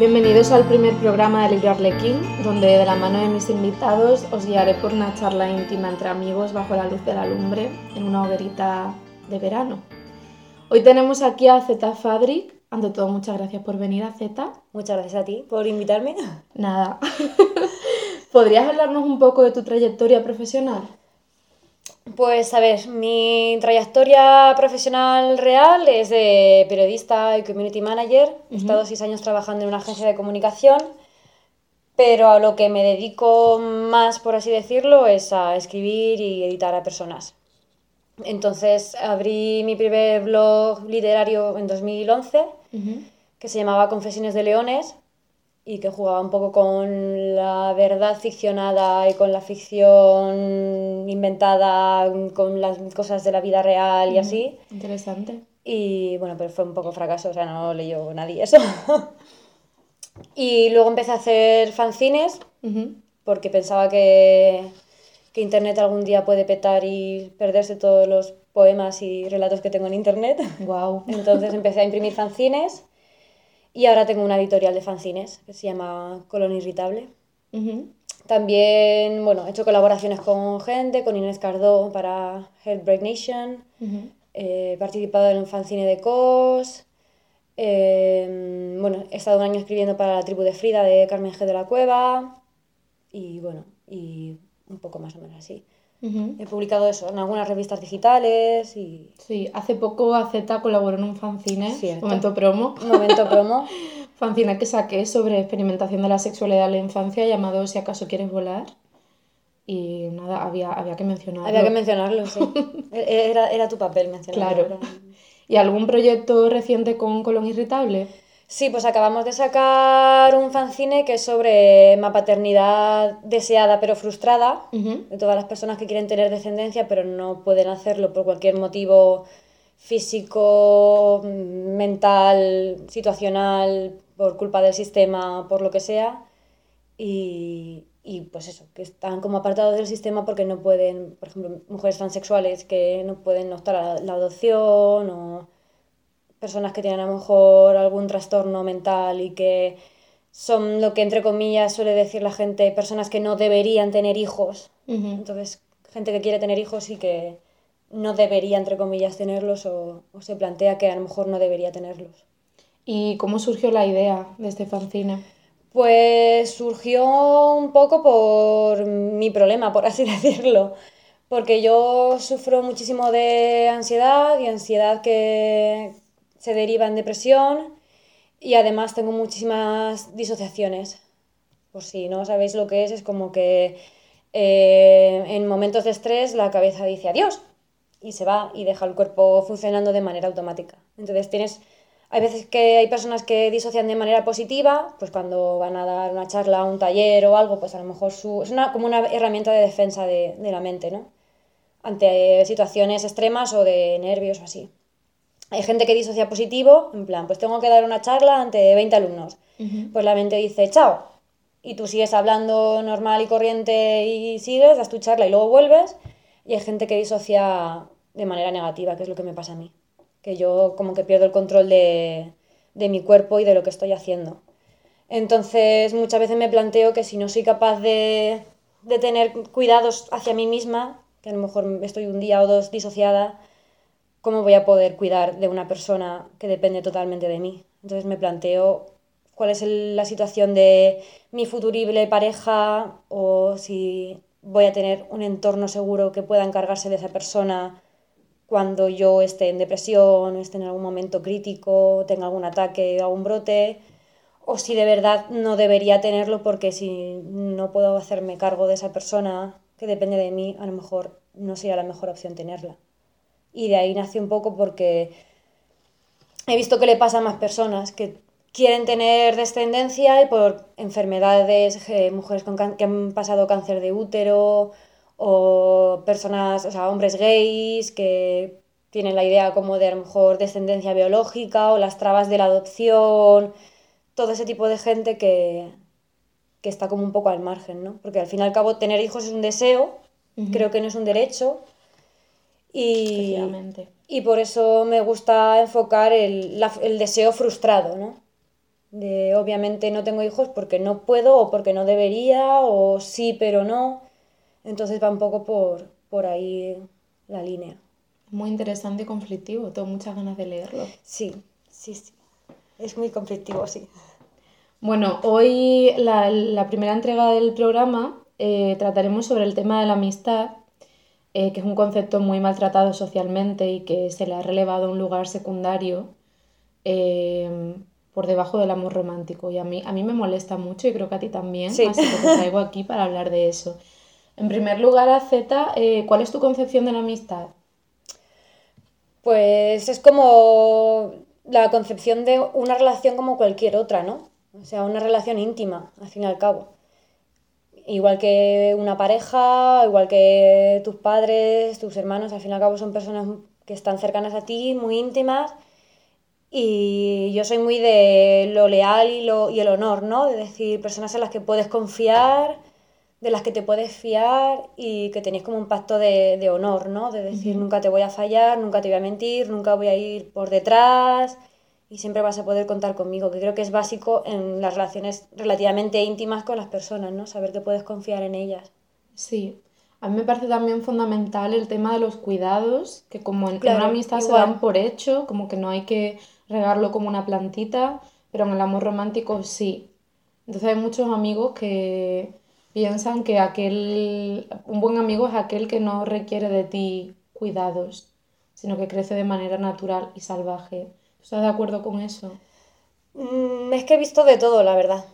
Bienvenidos al primer programa de Libro Arlequín, donde de la mano de mis invitados os guiaré por una charla íntima entre amigos bajo la luz de la lumbre en una hoguerita de verano. Hoy tenemos aquí a Zeta Fabric. Ante todo, muchas gracias por venir a Zeta. Muchas gracias a ti por invitarme. Nada. ¿Podrías hablarnos un poco de tu trayectoria profesional? Pues a ver, mi trayectoria profesional real es de periodista y community manager. He estado seis años trabajando en una agencia de comunicación, pero a lo que me dedico más, por así decirlo, es a escribir y editar a personas. Entonces abrí mi primer blog literario en 2011, que se llamaba Confesiones de Leones, y que jugaba un poco con la verdad ficcionada y con la ficción inventada, con las cosas de la vida real y así. Interesante. Y bueno, pero fue un poco fracaso, o sea, no leyó nadie eso. y luego empecé a hacer fanzines, porque pensaba que, que Internet algún día puede petar y perderse todos los poemas y relatos que tengo en Internet. Wow. Entonces empecé a imprimir fanzines y ahora tengo una editorial de fanzines que se llama Colón Irritable. También, bueno, he hecho colaboraciones con gente, con Inés Cardó para Heartbreak Nation. he participado en un fanzine de COS. Em, bueno, he estado un año escribiendo para la tribu de Frida de Carmen G. de la Cueva. Y bueno, y un poco más o menos así. He publicado eso en algunas revistas digitales y... Sí, hace poco AZ colaboró en un fanzine, momento promo. Momento promo. fanzine que saqué sobre experimentación de la sexualidad en la infancia llamado Si acaso quieres volar. Y nada, había, había que mencionarlo. Había que mencionarlo, sí. E-, era, era tu papel mencionarlo. Claro. ¿Y algún proyecto reciente con Colón Irritable? Sí, pues acabamos de sacar un fanzine que es sobre una paternidad deseada pero frustrada, de todas las personas que quieren tener descendencia pero no pueden hacerlo por cualquier motivo físico, mental, situacional, por culpa del sistema, por lo que sea. Y, y pues eso, que están como apartados del sistema porque no pueden, por ejemplo, mujeres transexuales que no pueden optar a la adopción o personas que tienen a lo mejor algún trastorno mental y que son lo que entre comillas suele decir la gente, personas que no deberían tener hijos. Entonces, gente que quiere tener hijos y que no debería, entre comillas, tenerlos o, se plantea que a lo mejor no debería tenerlos. ¿Y cómo surgió la idea de este fanzine? Pues surgió un poco por mi problema, por así decirlo, porque yo sufro muchísimo de ansiedad y ansiedad que, se deriva en depresión y además tengo muchísimas disociaciones. Por si no sabéis lo que es, es como que eh, en momentos de estrés la cabeza dice adiós y se va y deja el cuerpo funcionando de manera automática. Entonces tienes, hay veces que hay personas que disocian de manera positiva, pues cuando van a dar una charla, un taller o algo, pues a lo mejor su, es una, como una herramienta de defensa de, de la mente, ¿no? Ante situaciones extremas o de nervios o así. Hay gente que disocia positivo, en plan, pues tengo que dar una charla ante 20 alumnos. Pues la mente dice, chao. Y tú sigues hablando normal y corriente y sigues, das tu charla y luego vuelves. Y hay gente que disocia de manera negativa, que es lo que me pasa a mí. Que yo como que pierdo el control de, de mi cuerpo y de lo que estoy haciendo. Entonces muchas veces me planteo que si no soy capaz de, de tener cuidados hacia mí misma, que a lo mejor estoy un día o dos disociada, ¿cómo voy a poder cuidar de una persona que depende totalmente de mí? Entonces me planteo cuál es la situación de mi futurible pareja o si voy a tener un entorno seguro que pueda encargarse de esa persona cuando yo esté en depresión, esté en algún momento crítico, tenga algún ataque o algún brote, o si de verdad no debería tenerlo porque si no puedo hacerme cargo de esa persona que depende de mí, a lo mejor no sería la mejor opción tenerla. Y de ahí nació un poco porque he visto que le pasa a más personas que quieren tener descendencia y por enfermedades, eh, mujeres con que han pasado cáncer de útero o personas, o sea, hombres gays que tienen la idea como de a lo mejor descendencia biológica o las trabas de la adopción, todo ese tipo de gente que, que está como un poco al margen, ¿no? Porque al fin y al cabo tener hijos es un deseo, creo que no es un derecho y, y por eso me gusta enfocar el, deseo frustrado, ¿no? De obviamente no tengo hijos porque no puedo o porque no debería o sí pero no. Entonces va un poco por, por ahí la línea. Muy interesante y conflictivo, tengo muchas ganas de leerlo. Sí, sí, sí. Es muy conflictivo, sí. Bueno, hoy la, la primera entrega del programa eh, trataremos sobre el tema de la amistad, eh, que es un concepto muy maltratado socialmente y que se le ha relevado a un lugar secundario eh, por debajo del amor romántico. Y a mí, a mí me molesta mucho y creo que a ti también, así que te traigo aquí para hablar de eso. En primer lugar, Z, ¿cuál es tu concepción de la amistad? Pues es como la concepción de una relación como cualquier otra, ¿no? O sea, una relación íntima, al fin y al cabo. Igual que una pareja, igual que tus padres, tus hermanos, al fin y al cabo son personas que están cercanas a ti, muy íntimas. Y yo soy muy de lo leal y, lo, y el honor, ¿no? De decir, personas en las que puedes confiar, de las que te puedes fiar y que tenéis como un pacto de, de honor, ¿no? De decir, nunca te voy a fallar, nunca te voy a mentir, nunca voy a ir por detrás y siempre vas a poder contar conmigo, que creo que es básico en las relaciones relativamente íntimas con las personas, ¿no? Saber que puedes confiar en ellas. Sí, a mí me parece también fundamental el tema de los cuidados, que como en, una amistad se dan por hecho, como que no hay que regarlo como una plantita, pero en el amor romántico sí. Entonces hay muchos amigos que piensan que aquel, un buen amigo es aquel que no requiere de ti cuidados, sino que crece de manera natural y salvaje. ¿Estás de acuerdo con eso? Mm, es que he visto de todo, la verdad.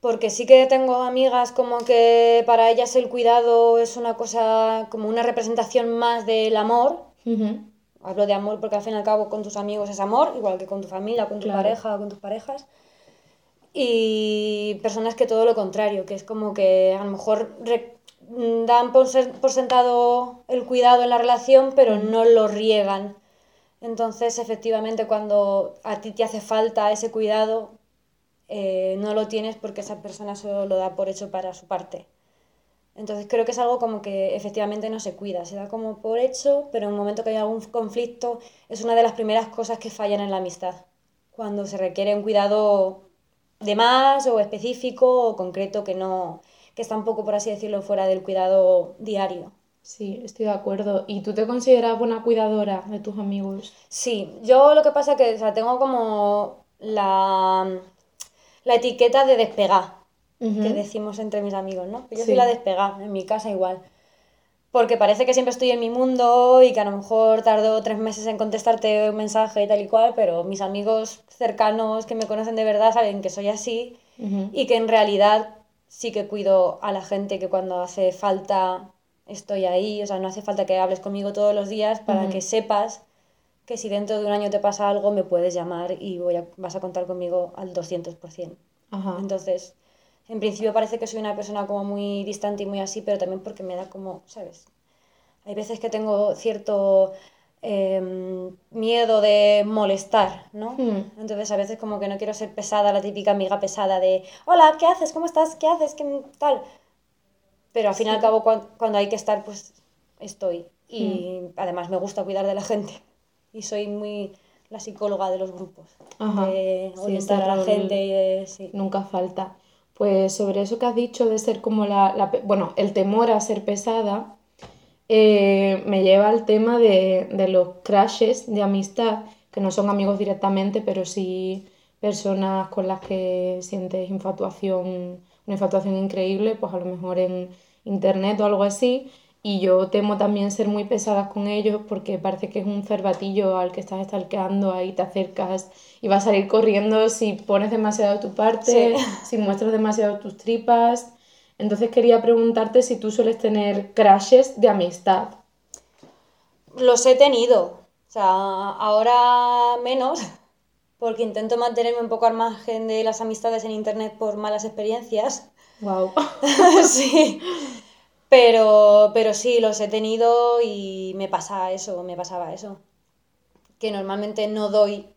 Porque sí que tengo amigas como que para ellas el cuidado es una cosa, como una representación más del amor. Hablo de amor porque al fin y al cabo con tus amigos es amor, igual que con tu familia, con tu pareja o con tus parejas. Y personas que todo lo contrario, que es como que a lo mejor dan por, por sentado el cuidado en la relación, pero no lo riegan entonces, efectivamente, cuando a ti te hace falta ese cuidado, eh, no lo tienes porque esa persona solo lo da por hecho para su parte. Entonces creo que es algo como que efectivamente no se cuida, se da como por hecho, pero en un momento que hay algún conflicto es una de las primeras cosas que fallan en la amistad, cuando se requiere un cuidado de más o específico o concreto que no que está un poco por así decirlo fuera del cuidado diario. Sí, estoy de acuerdo. ¿Y tú te consideras buena cuidadora de tus amigos? Sí, yo lo que pasa es que o sea, tengo como la, la etiqueta de despegar, que decimos entre mis amigos, ¿no? Yo soy la despegar, en mi casa igual. Porque parece que siempre estoy en mi mundo y que a lo mejor tardo tres meses en contestarte un mensaje y tal y cual, pero mis amigos cercanos que me conocen de verdad saben que soy así y que en realidad sí que cuido a la gente que cuando hace falta estoy ahí, o sea, no hace falta que hables conmigo todos los días para que sepas que si dentro de un año te pasa algo me puedes llamar y voy a, vas a contar conmigo al 200%. Ajá. Entonces, en principio parece que soy una persona como muy distante y muy así, pero también porque me da como, ¿sabes? Hay veces que tengo cierto em, miedo de molestar, ¿no? Hmm. Entonces a veces como que no quiero ser pesada, la típica amiga pesada de, hola, ¿qué haces? ¿Cómo estás? ¿Qué haces? ¿Qué tal? Pero al fin y al cabo, cuando, hay que estar, pues estoy. Y mm. además me gusta cuidar de la gente. Y soy muy la psicóloga de los grupos. De orientar a la gente. Nunca falta. Pues sobre eso que has dicho de ser como la, bueno, el temor a ser pesada, eh, me lleva al tema de, de, los crashes de amistad, que no son amigos directamente, pero sí personas con las que sientes infatuación una infatuación increíble, pues a lo mejor en internet o algo así. Y yo temo también ser muy pesada con ellos porque parece que es un cervatillo al que estás estalqueando, ahí te acercas y vas a salir corriendo si pones demasiado tu parte, si muestras demasiado tus tripas. Entonces quería preguntarte si tú sueles tener crashes de amistad. Los he tenido, o sea, ahora menos, porque intento mantenerme un poco al margen de las amistades en internet por malas experiencias. Wow. sí. Pero, pero sí, los he tenido y me pasa eso, me pasaba eso. Que normalmente no doy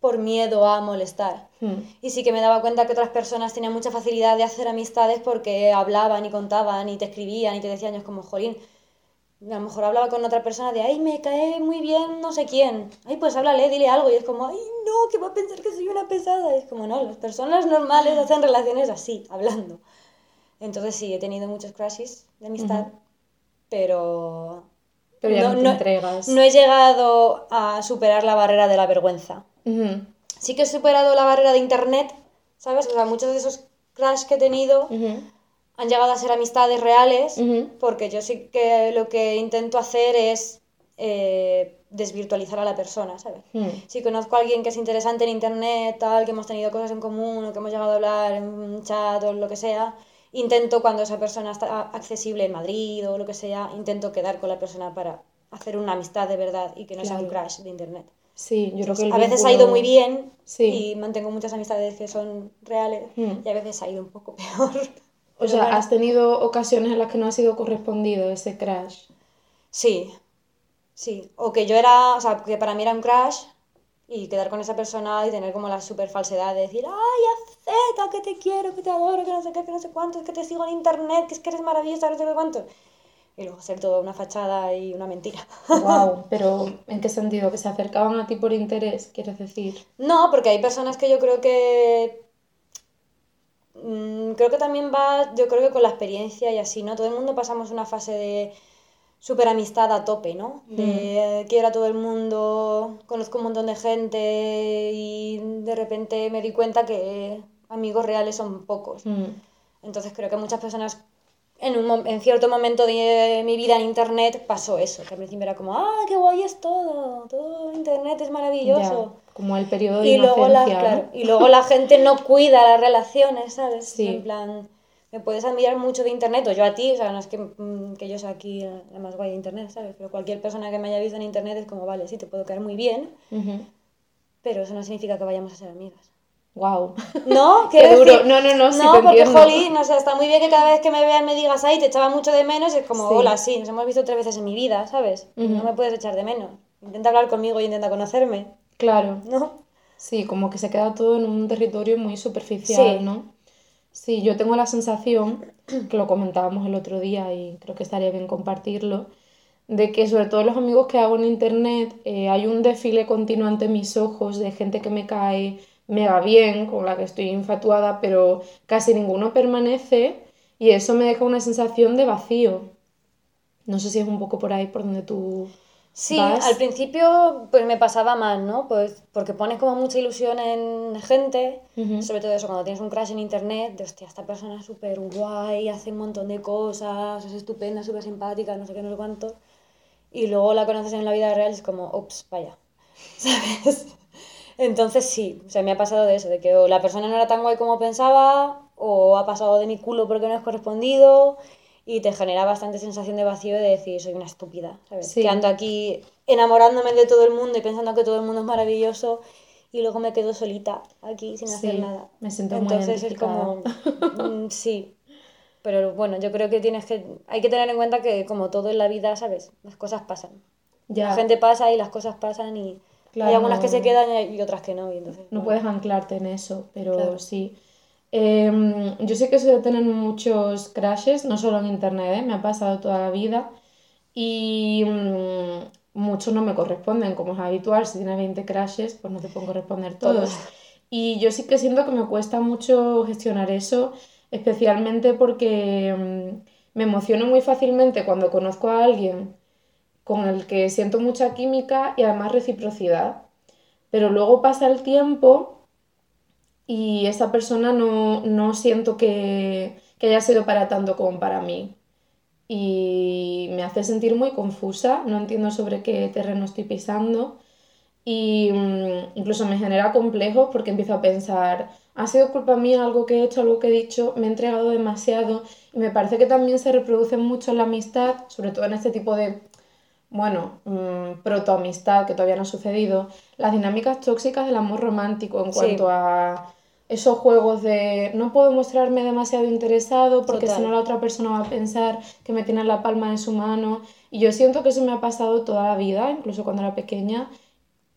por miedo a molestar. Hmm. Y sí que me daba cuenta que otras personas tenían mucha facilidad de hacer amistades porque hablaban y contaban y te escribían y te decían, es como, jolín, a lo mejor hablaba con otra persona de, ay, me cae muy bien no sé quién. Ay, pues háblale, dile algo. Y es como, ay, no, que va a pensar que soy una pesada. Y es como, no, las personas normales hacen relaciones así, hablando. Entonces sí, he tenido muchos crashes de amistad, pero... Pero ya no, te entregas. No he llegado a superar la barrera de la vergüenza. Ujú, Sí que he superado la barrera de internet, ¿sabes? O sea, muchos de esos crash que he tenido ujú, han llegado a ser amistades reales, ujú. porque yo sí que lo que intento hacer es eh, desvirtualizar a la persona, ¿sabes? Mm. Si conozco a alguien que es interesante en internet, tal, que hemos tenido cosas en común, o que hemos llegado a hablar en un chat o lo que sea, intento cuando esa persona está accesible en Madrid o lo que sea, intento quedar con la persona para hacer una amistad de verdad y que no sea un Claro. crash de internet. Sí, yo creo que el a veces ha ido vínculo- muy bien Sí. y mantengo muchas amistades que son reales Mm. y a veces ha ido un poco peor. O sea, bueno. has tenido ocasiones en las que no ha sido correspondido ese crash. Sí, sí. O que yo era, o sea, que para mí era un crash y quedar con esa persona y tener como la super falsedad de decir, ay, acepta, que te quiero, que te adoro, que no sé qué, que no sé cuánto, es que te sigo en internet, que es que eres maravillosa, que no sé cuánto. Y luego ser todo una fachada y una mentira. Wow, pero ¿en qué sentido? ¿Que se acercaban a ti por interés, quieres decir? No, porque hay personas que yo creo que... mm, creo que también va, yo creo que con la experiencia y así, ¿no? Todo el mundo pasamos una fase de super amistad a tope, ¿no? De eh, quiero a todo el mundo, conozco un montón de gente y de repente me di cuenta que amigos reales son pocos. Mm, Entonces creo que muchas personas en, un, en cierto momento de mi vida en internet pasó eso, que al principio era como, ah, qué guay es todo, todo internet es maravilloso. Como el periodo de Y luego, la, ¿no? claro, y luego la gente no cuida las relaciones, ¿sabes? Sí. En plan, me puedes admirar mucho de internet, o yo a ti, o sea, no es que, mm, que yo sea aquí la más guay de internet, ¿sabes? Pero cualquier persona que me haya visto en internet es como, vale, sí, te puedo caer muy bien, Ujú. pero eso no significa que vayamos a ser amigas. Wow. ¿No? Qué duro. No, no, no, sí, no, te porque entiendo. jolín, o sea, está muy bien que cada vez que me veas me digas, ay, te echaba mucho de menos, y es como, Sí. hola, sí, nos hemos visto tres veces en mi vida, ¿sabes? Ujú. No me puedes echar de menos. Intenta hablar conmigo y intenta conocerme, Claro. ¿no? Sí, como que se queda todo en un territorio muy superficial, Sí. ¿no? Sí, yo tengo la sensación, que lo comentábamos el otro día y creo que estaría bien compartirlo, de que sobre todo los amigos que hago en internet eh, hay un desfile continuo ante mis ojos de gente que me cae mega bien, con la que estoy infatuada, pero casi ninguno permanece y eso me deja una sensación de vacío. No sé si es un poco por ahí por donde tú Sí, vas. al principio pues me pasaba mal, ¿no? Pues porque pones como mucha ilusión en gente, sobre todo eso, cuando tienes un crash en internet, de hostia, esta persona es súper guay, hace un montón de cosas, es estupenda, súper simpática, no sé qué, no sé cuánto. Y luego la conoces en la vida real y es como, ups, vaya, ¿sabes? Entonces sí, o sea, me ha pasado de eso, de que o la persona no era tan guay como pensaba, o ha pasado de mi culo porque no es correspondido, y te genera bastante sensación de vacío de decir, soy una estúpida, ¿sabes? Sí. Que ando aquí enamorándome de todo el mundo y pensando que todo el mundo es maravilloso, y luego me quedo solita aquí sin hacer Sí, nada. me siento muy Entonces es como, mm, sí. Pero bueno, yo creo que tienes que, hay que tener en cuenta que como todo en la vida, ¿sabes? Las cosas pasan. Ya. La gente pasa y las cosas pasan y Claro, hay algunas que se quedan y otras que no. Y entonces, No bueno. puedes anclarte en eso, pero Claro. sí. Em, yo sé que de tener muchos crashes, no solo en internet, ¿eh? me ha pasado toda la vida y mm, muchos no me corresponden, como es habitual, si tienes 20 crashes, pues no te pueden corresponder todos. Todos. Y yo sí que siento que me cuesta mucho gestionar eso, especialmente porque mm, me emociono muy fácilmente cuando conozco a alguien con el que siento mucha química y además reciprocidad. Pero luego pasa el tiempo y esa persona no, no siento que, que haya sido para tanto como para mí. Y me hace sentir muy confusa, no entiendo sobre qué terreno estoy pisando. Y mm, incluso me genera complejos porque empiezo a pensar, ¿ha sido culpa mía algo que he hecho, algo que he dicho? ¿Me he entregado demasiado? Y me parece que también se reproduce mucho en la amistad, sobre todo en este tipo de, bueno, mm, protoamistad que todavía no ha sucedido, las dinámicas tóxicas del amor romántico en Sí. cuanto a esos juegos de no puedo mostrarme demasiado interesado porque si no la otra persona va a pensar que me tiene en la palma de su mano. Y yo siento que eso me ha pasado toda la vida, incluso cuando era pequeña,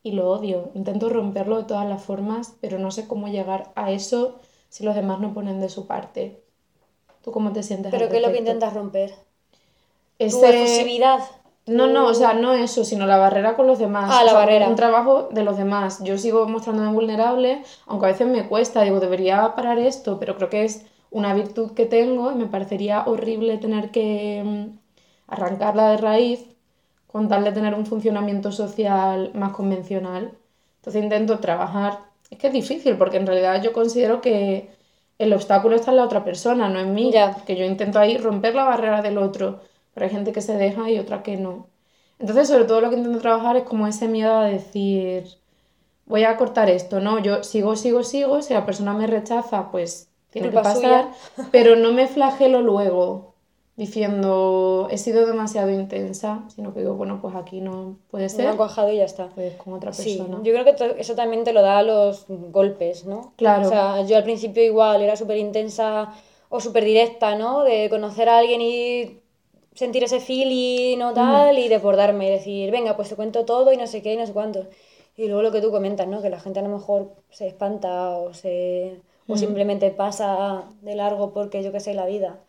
y lo odio. Intento romperlo de todas las formas, pero no sé cómo llegar a eso si los demás no ponen de su parte. ¿Tú cómo te sientes Pero ¿qué es lo que intentas romper? tu efusividad. No, no, o sea, no eso, sino la barrera con los demás. Ah, la barrera. Un trabajo de los demás. Yo sigo mostrándome vulnerable, aunque a veces me cuesta, digo, debería parar esto, pero creo que es una virtud que tengo y me parecería horrible tener que mm, arrancarla de raíz con tal de tener un funcionamiento social más convencional. Entonces intento trabajar. Es que es difícil porque en realidad yo considero que el obstáculo está en la otra persona, no en mí. Ya. Que yo intento ahí romper la barrera del otro, pero hay gente que se deja y otra que no. Entonces, sobre todo lo que intento trabajar es como ese miedo a decir, voy a cortar esto, ¿no? Yo sigo, sigo, sigo, si la persona me rechaza, pues tiene que pasar, pero no me flagelo luego diciendo, he sido demasiado intensa, sino que digo, bueno, pues aquí no puede Me ser, ha cuajado y ya está. pues con otra Sí, persona. yo creo que eso también te lo da los golpes, ¿no? Claro. O sea, yo al principio igual era súper intensa o súper directa, ¿no? De conocer a alguien y sentir ese feeling o tal y desbordarme y decir, venga, pues te cuento todo y no sé qué y no sé cuánto. Y luego lo que tú comentas, ¿no? Que la gente a lo mejor se espanta o se o simplemente pasa de largo porque yo qué sé, la vida.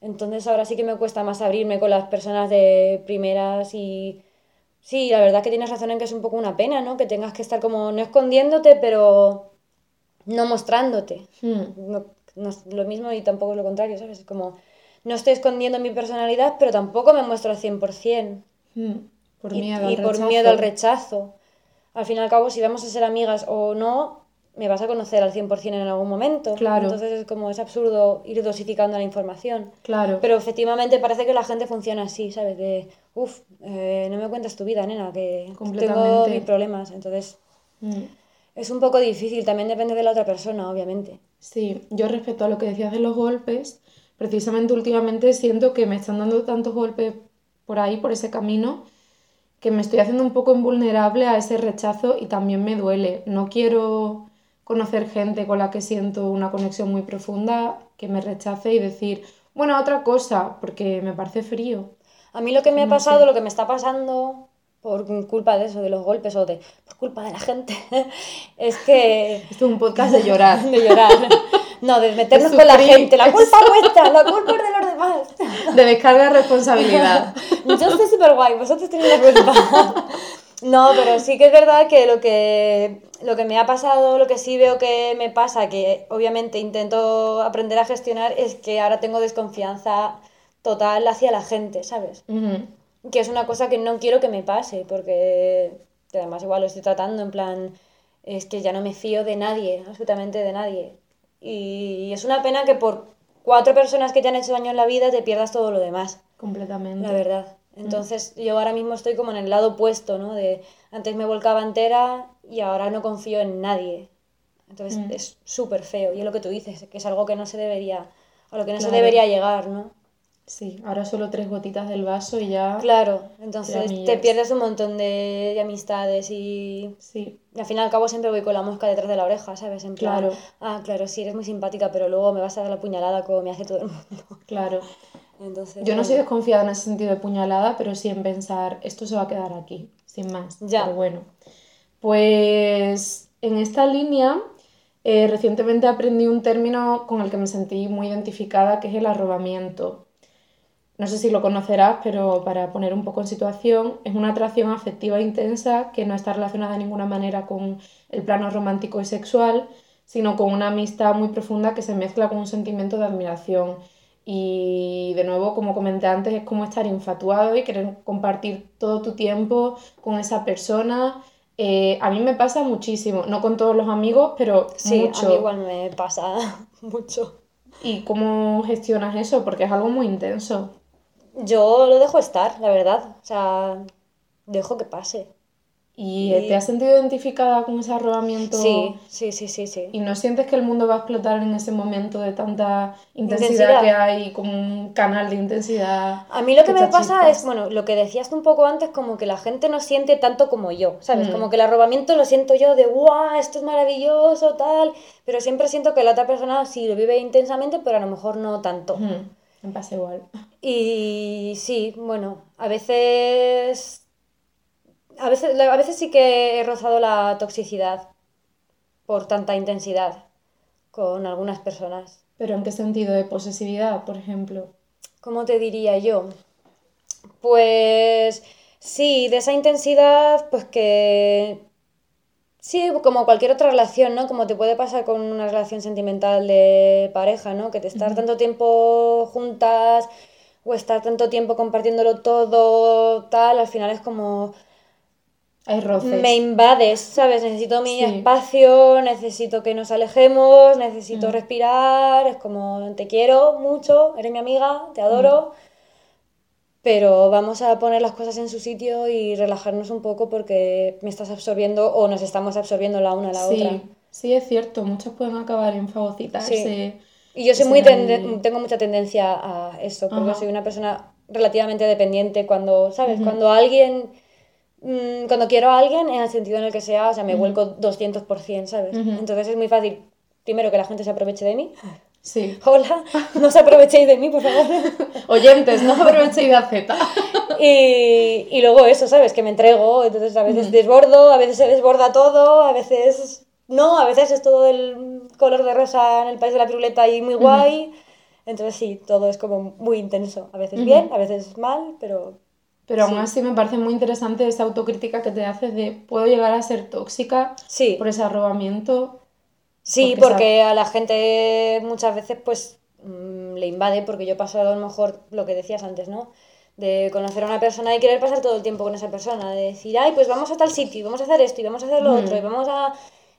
Entonces ahora sí que me cuesta más abrirme con las personas de primeras y sí, la verdad que tienes razón en que es un poco una pena, ¿no? Que tengas que estar como no escondiéndote, pero no mostrándote. Hmm, No, no es lo mismo y tampoco es lo contrario, ¿sabes? Es como no estoy escondiendo mi personalidad, pero tampoco me muestro al 100%. hmm, Por Y, miedo y al por rechazo. miedo al rechazo. Al fin y al cabo, si vamos a ser amigas o no, me vas a conocer al 100% en algún momento. Claro. Entonces es como, es absurdo ir dosificando la información. Claro. Pero efectivamente parece que la gente funciona así, ¿sabes? De, uff, no me cuentas tu vida, nena, que tengo mis problemas. Entonces Hmm. es un poco difícil, también depende de la otra persona, obviamente. Sí, yo respecto a lo que decías de los golpes, precisamente últimamente siento que me están dando tantos golpes por ahí, por ese camino, que me estoy haciendo un poco invulnerable a ese rechazo y también me duele. No quiero conocer gente con la que siento una conexión muy profunda, que me rechace y decir, bueno, otra cosa, porque me parece frío. A mí lo que me ha pasado, sé. lo que me está pasando por culpa de eso, de los golpes o de por culpa de la gente, es que Esto es un podcast de llorar. de llorar. No, de meternos De con la gente. La culpa es vuestra, la culpa es de los demás. De descarga de responsabilidad. Yo estoy súper guay, vosotros tenéis la culpa. No, pero sí que es verdad que lo, que lo que me ha pasado, lo que sí veo que me pasa, que obviamente intento aprender a gestionar, es que ahora tengo desconfianza total hacia la gente, ¿sabes? Ujú. Que es una cosa que no quiero que me pase, porque que además igual lo estoy tratando en plan, es que ya no me fío de nadie, absolutamente de nadie. Y es una pena que por cuatro personas que te han hecho daño en la vida te pierdas todo lo demás, Completamente. la verdad. Entonces yo ahora mismo estoy como en el lado opuesto, ¿no? De antes me volcaba entera y ahora no confío en nadie. Entonces Mm. es súper feo. Y es lo que tú dices, que es algo que no se debería, a lo que no se debería llegar, ¿no? Sí, ahora solo tres gotitas del vaso y ya. Claro, entonces te pierdes un montón de, de amistades y, Sí, y al fin y al cabo siempre voy con la mosca detrás de la oreja, ¿sabes? En plan, Claro. ah, claro, sí, eres muy simpática, pero luego me vas a dar la puñalada como me hace todo el mundo. claro. Entonces, Yo no soy desconfiada en ese sentido de puñalada, pero sí en pensar, esto se va a quedar aquí, sin más. Ya. Pero bueno. Pues en esta línea, eh, recientemente aprendí un término con el que me sentí muy identificada, que es el arrobamiento. No sé si lo conocerás, pero para poner un poco en situación, es una atracción afectiva intensa que no está relacionada de ninguna manera con el plano romántico y sexual, sino con una amistad muy profunda que se mezcla con un sentimiento de admiración. Y de nuevo, como comenté antes, es como estar infatuado y querer compartir todo tu tiempo con esa persona. Eh, a mí me pasa muchísimo, no con todos los amigos, pero sí, mucho. a mí igual me pasa mucho. ¿Y cómo gestionas eso? Porque es algo muy intenso. Yo lo dejo estar, la verdad. O sea, dejo que pase. ¿Y te has sentido identificada con ese arrobamiento? Sí, sí, sí, sí, sí. ¿Y no sientes que el mundo va a explotar en ese momento de tanta intensidad, Intensidad. que hay, como un canal de intensidad? A mí lo que me echa pasa chispas? es, bueno, lo que decías tú un poco antes, como que la gente no siente tanto como yo, ¿sabes? Mm. Como que el arrobamiento lo siento yo de, ¡guau! Esto es maravilloso, tal. Pero siempre siento que la otra persona sí lo vive intensamente, pero a lo mejor no tanto. Ujú, Me pasa igual. Y sí, bueno, a veces. A veces, a veces sí que he rozado la toxicidad por tanta intensidad con algunas personas. ¿Pero en qué sentido? ¿De posesividad, por ejemplo? ¿Cómo te diría yo? Pues sí, de esa intensidad, pues que Sí, como cualquier otra relación, ¿no? Como te puede pasar con una relación sentimental de pareja, ¿no? Que te estar tanto tiempo juntas o estar tanto tiempo compartiéndolo todo, tal, al final es como... Hay roces. Me invades, ¿sabes? Necesito mi espacio, necesito que nos alejemos, necesito respirar, es como te quiero mucho, eres mi amiga, te adoro pero vamos a poner las cosas en su sitio y relajarnos un poco porque me estás absorbiendo o nos estamos absorbiendo la una a la otra. Sí, es cierto, muchos pueden acabar en fagocitarse. Y yo soy muy tengo mucha tendencia a eso, porque soy una persona relativamente dependiente cuando, ¿sabes? Cuando alguien, mm, cuando quiero a alguien, en el sentido en el que sea, o sea, me vuelco 200%, ¿sabes? Entonces es muy fácil, primero, que la gente se aproveche de mí. Sí. Hola, no os aprovechéis de mí, por favor. Oyentes, no os aprovechéis de Z. Y, y, luego eso, ¿sabes? Que me entrego, entonces a veces desbordo, a veces se desborda todo, a veces no, a veces es todo el color de rosa en el país de la piruleta y muy guay. Entonces sí, todo es como muy intenso. A veces bien, a veces mal, pero... Pero aún así me parece muy interesante esa autocrítica que te haces de puedo llegar a ser tóxica sí. por ese arrobamiento Sí, porque, a la gente muchas veces pues mm, le invade, porque yo he pasado a lo mejor lo que decías antes, ¿no? De conocer a una persona y querer pasar todo el tiempo con esa persona, de decir, ay, pues vamos a tal sitio y vamos a hacer esto y vamos a hacer lo otro y vamos a...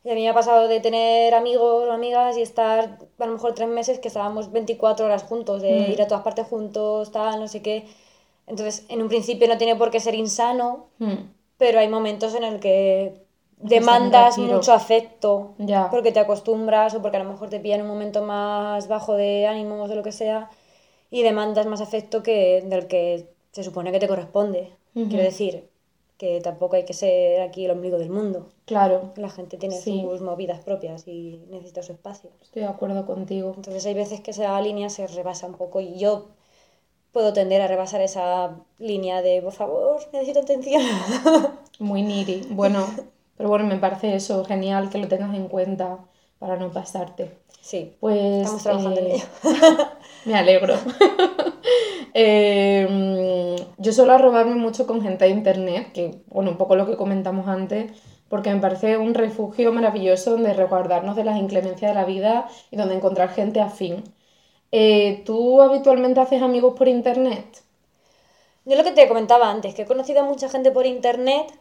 Y a mí me ha pasado de tener amigos o amigas y estar a lo mejor tres meses que estábamos 24 horas juntos, de ir a todas partes juntos, tal, no sé qué. Entonces, en un principio no tiene por qué ser insano, pero hay momentos en el que demandas mucho afecto porque te acostumbras o porque a lo mejor te pilla en un momento más bajo de ánimos o lo que sea y demandas más afecto que del que se supone que te corresponde. Quiero decir que tampoco hay que ser aquí el ombligo del mundo. Claro. La gente tiene sus movidas propias y necesita su espacio. Estoy de acuerdo contigo. Entonces hay veces que esa línea se rebasa un poco y yo puedo tender a rebasar esa línea de, por favor, necesito atención. Muy needy. Bueno, pero bueno, me parece eso genial que lo tengas en cuenta para no pasarte. Sí, pues, estamos trabajando en eh, ello. me alegro. Em, yo suelo arrobarme mucho con gente de internet, que bueno, un poco lo que comentamos antes, porque me parece un refugio maravilloso donde resguardarnos de las inclemencias de la vida y donde encontrar gente afín. Eh, ¿Tú habitualmente haces amigos por internet? Yo lo que te comentaba antes, que he conocido a mucha gente por internet,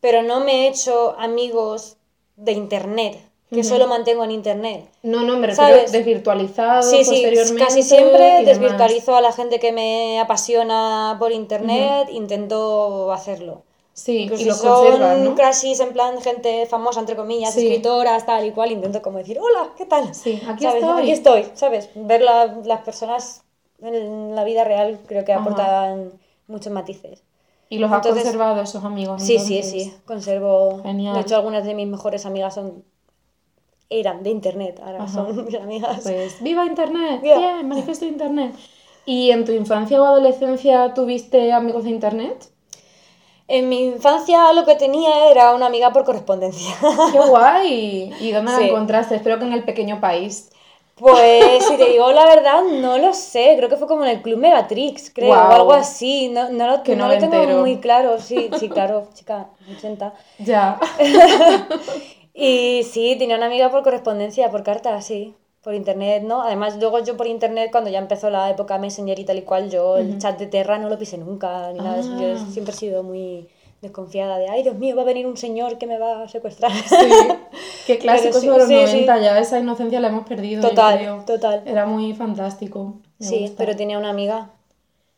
pero no me he hecho amigos de internet, que solo mantengo en internet. No, no, me refiero desvirtualizado sí, sí, casi siempre desvirtualizo a la gente que me apasiona por internet, intento hacerlo. Sí, y lo son ¿no? en plan gente famosa, entre comillas, escritoras, tal y cual, intento como decir, hola, ¿qué tal? Sí, aquí estoy. Aquí estoy, ¿sabes? Ver las personas en la vida real creo que aportan muchos matices. ¿Y los has conservado esos amigos? Sí, sí, sí, conservo. Genial. De hecho, algunas de mis mejores amigas son eran de internet, ahora son mis amigas. Pues viva internet, bien, manifiesto de internet. ¿Y en tu infancia o adolescencia tuviste amigos de internet? En mi infancia lo que tenía era una amiga por correspondencia. ¡Qué guay! ¿Y dónde la encontraste? Espero que en el pequeño país. Pues si te digo la verdad, no lo sé. Creo que fue como en el Club Megatrix, creo, o algo así. No, no lo, no lo tengo muy claro. Sí, sí, claro, chica, 80. Ya. y sí, tenía una amiga por correspondencia, por carta, sí. Por internet, ¿no? Además, luego yo por internet, cuando ya empezó la época Messenger y tal y cual, yo el chat de Terra no lo pisé nunca, ni nada. Yo ah. siempre he sido muy desconfiada de, ay Dios mío, va a venir un señor que me va a secuestrar. Sí, qué clásico sí, de los 90 ya, esa inocencia la hemos perdido. Total, total. Era muy fantástico. sí, pero tenía una amiga.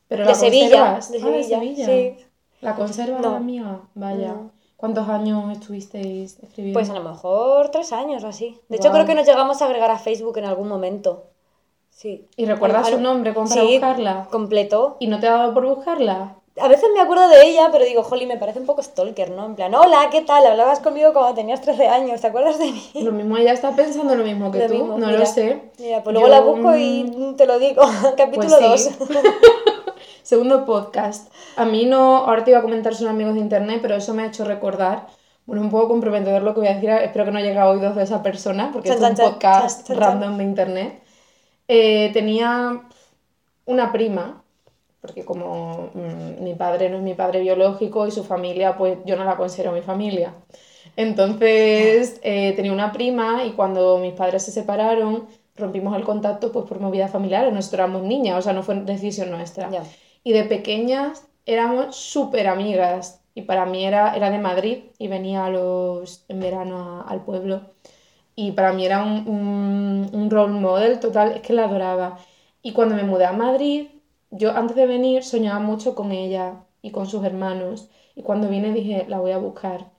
Pero de, Sevilla, de Sevilla. de Sevilla. Sí. ¿La conserva la amiga? Vaya. ¿Cuántos años estuvisteis escribiendo? Pues a lo mejor tres años o así. De hecho, creo que nos llegamos a agregar a Facebook en algún momento. Sí. ¿Y recuerdas su nombre como para buscarla? completo. ¿Y no te ha dado por buscarla? A veces me acuerdo de ella, pero digo, Holly, me parece un poco stalker, ¿no? En plan, hola, ¿qué tal? Hablabas conmigo cuando tenías 13 años, ¿te acuerdas de mí? Lo mismo, ella está pensando lo mismo que tú, no lo sé. Mira, pues luego la busco y te lo digo, capítulo 2. Pues Segundo podcast. A mí no, ahora te iba a comentar son amigos de internet, pero eso me ha hecho recordar, bueno, un poco comprometedor lo que voy a decir, espero que no llegue a oídos de esa persona, porque es un podcast random de internet. Eh, tenía una prima porque como mm, mi padre no es mi padre biológico y su familia, pues yo no la considero mi familia. Entonces eh, tenía una prima y cuando mis padres se separaron, rompimos el contacto pues por movida familiar, nosotros éramos niñas, o sea, no fue decisión nuestra. Y de pequeñas éramos súper amigas y para mí era, era de Madrid y venía a los, en verano al pueblo y para mí era un, un, un role model total, es que la adoraba. Y cuando me mudé a Madrid, yo antes de venir soñaba mucho con ella y con sus hermanos. Y cuando vine dije, la voy a buscar.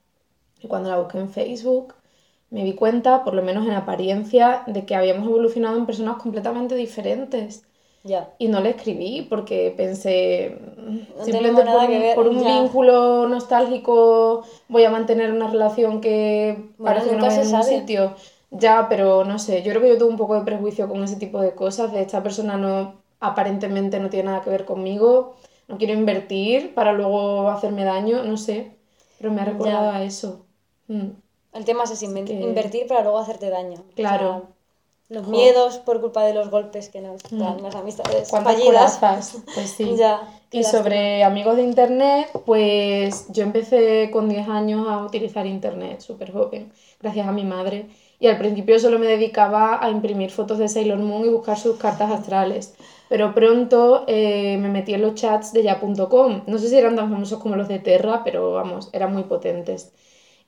Y cuando la busqué en Facebook, me di cuenta, por lo menos en apariencia, de que habíamos evolucionado en personas completamente diferentes. Ya. Y no le escribí porque pensé, No simplemente por, un- ver, por un ya. vínculo nostálgico voy a mantener una relación que Bueno, parece que no en un sitio. Ya, pero no sé, yo creo que yo tuve un poco de prejuicio con ese tipo de cosas, de esta persona no, aparentemente no tiene nada que ver conmigo, no quiero invertir para luego hacerme daño, no sé, pero me ha recordado Ya. a eso. Mm, El tema es que- invertir para luego hacerte daño. O Claro. sea, los Jo. miedos por culpa de los golpes que nos Mm. dan las amistades ¿Cuántas fallidas. Pues sí. Ya. Y sobre amigos de internet, pues yo empecé con 10 años a utilizar internet, súper joven, gracias a mi madre. Y al principio solo me dedicaba a imprimir fotos de Sailor Moon y buscar sus cartas astrales. Pero pronto eh, me metí en los chats de ya.com. No sé si eran tan famosos como los de Terra, pero vamos, eran muy potentes.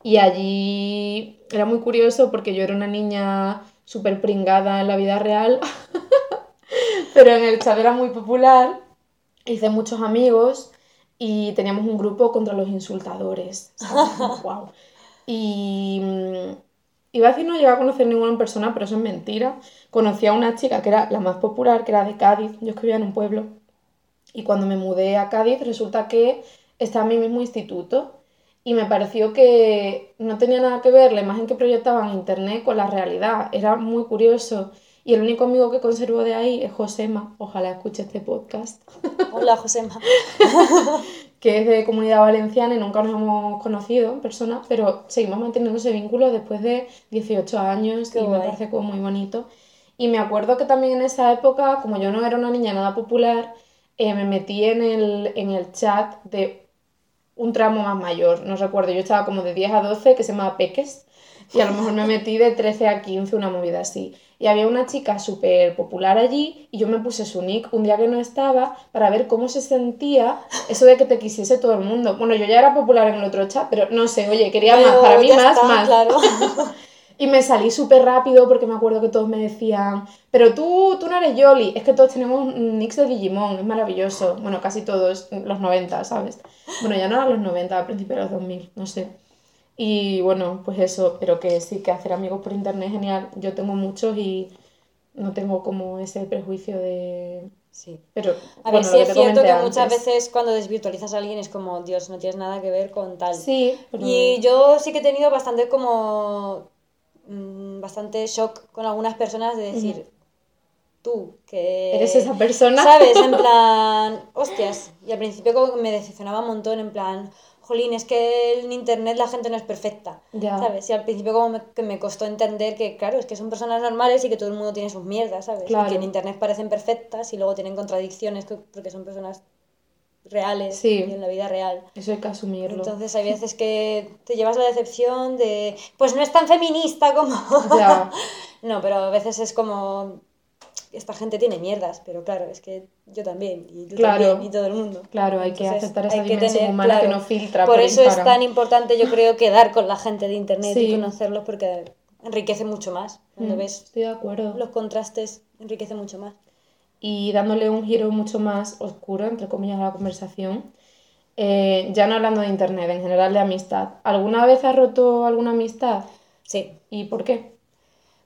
Y allí era muy curioso porque yo era una niña súper pringada en la vida real, pero en el chat era muy popular hice muchos amigos y teníamos un grupo contra los insultadores. wow. Y mm, iba a decir no llegué a conocer ninguno en persona, pero eso es mentira. Conocí a una chica que era la más popular, que era de Cádiz. Yo escribía en un pueblo. Y cuando me mudé a Cádiz, resulta que estaba en mi mismo instituto. Y me pareció que no tenía nada que ver la imagen que proyectaba en internet con la realidad. Era muy curioso. Y el único amigo que conservo de ahí es Josema. Ojalá escuche este podcast. Hola, Josema. que es de comunidad valenciana y nunca nos hemos conocido en persona, pero seguimos manteniendo ese vínculo después de 18 años Qué y me guay. parece como muy bonito. Y me acuerdo que también en esa época, como yo no era una niña nada popular, eh, me metí en el, en el chat de un tramo más mayor, no recuerdo, yo estaba como de 10 a 12 que se llama Peques y a lo mejor me metí de 13 a 15, una movida así. Y había una chica súper popular allí y yo me puse su nick un día que no estaba para ver cómo se sentía eso de que te quisiese todo el mundo. Bueno, yo ya era popular en el otro chat, pero no sé, oye, quería más, para mí más, está, más. Claro. Y me salí súper rápido porque me acuerdo que todos me decían, pero tú, tú no eres Yoli, es que todos tenemos nicks de Digimon, es maravilloso. Bueno, casi todos, los 90, ¿sabes? Bueno, ya no eran los 90, a principios de los 2000, no sé. Y bueno, pues eso, pero que sí, que hacer amigos por internet es genial. Yo tengo muchos y no tengo como ese prejuicio de... Sí. Pero, A bueno, ver, sí es cierto que muchas veces cuando desvirtualizas a alguien es como, Dios, no tienes nada que ver con tal. Sí, pero... Y yo sí que he tenido bastante como mm, bastante shock con algunas personas de decir, tú, que... ¿Eres esa persona? ¿Sabes? En plan, hostias. Y al principio como que me decepcionaba un montón, en plan, jolín, es que en internet la gente no es perfecta. Ya. ¿Sabes? Y al principio como me, que me costó entender que, claro, es que son personas normales y que todo el mundo tiene sus mierdas, ¿sabes? Y que en internet parecen perfectas y luego tienen contradicciones que- porque son personas reales Sí. y en la vida real. Eso hay que asumirlo. Entonces hay veces que te llevas la decepción de, pues no es tan feminista como... Ya. no, pero a veces es como, esta gente tiene mierdas, pero claro, es que yo también, y tú Claro. también, y todo el mundo. Claro, hay que aceptar esa hay que dimensión tener, humana que no filtra Por por eso es tan importante, yo creo, quedar con la gente de internet Sí. y conocerlos porque enriquece mucho más. Cuando Mm, ves Estoy de acuerdo. los contrastes, enriquece mucho más. y dándole un giro mucho más oscuro, entre comillas, a la conversación, eh, ya no hablando de internet, en general de amistad. ¿Alguna vez has roto alguna amistad? Sí. ¿Y por qué?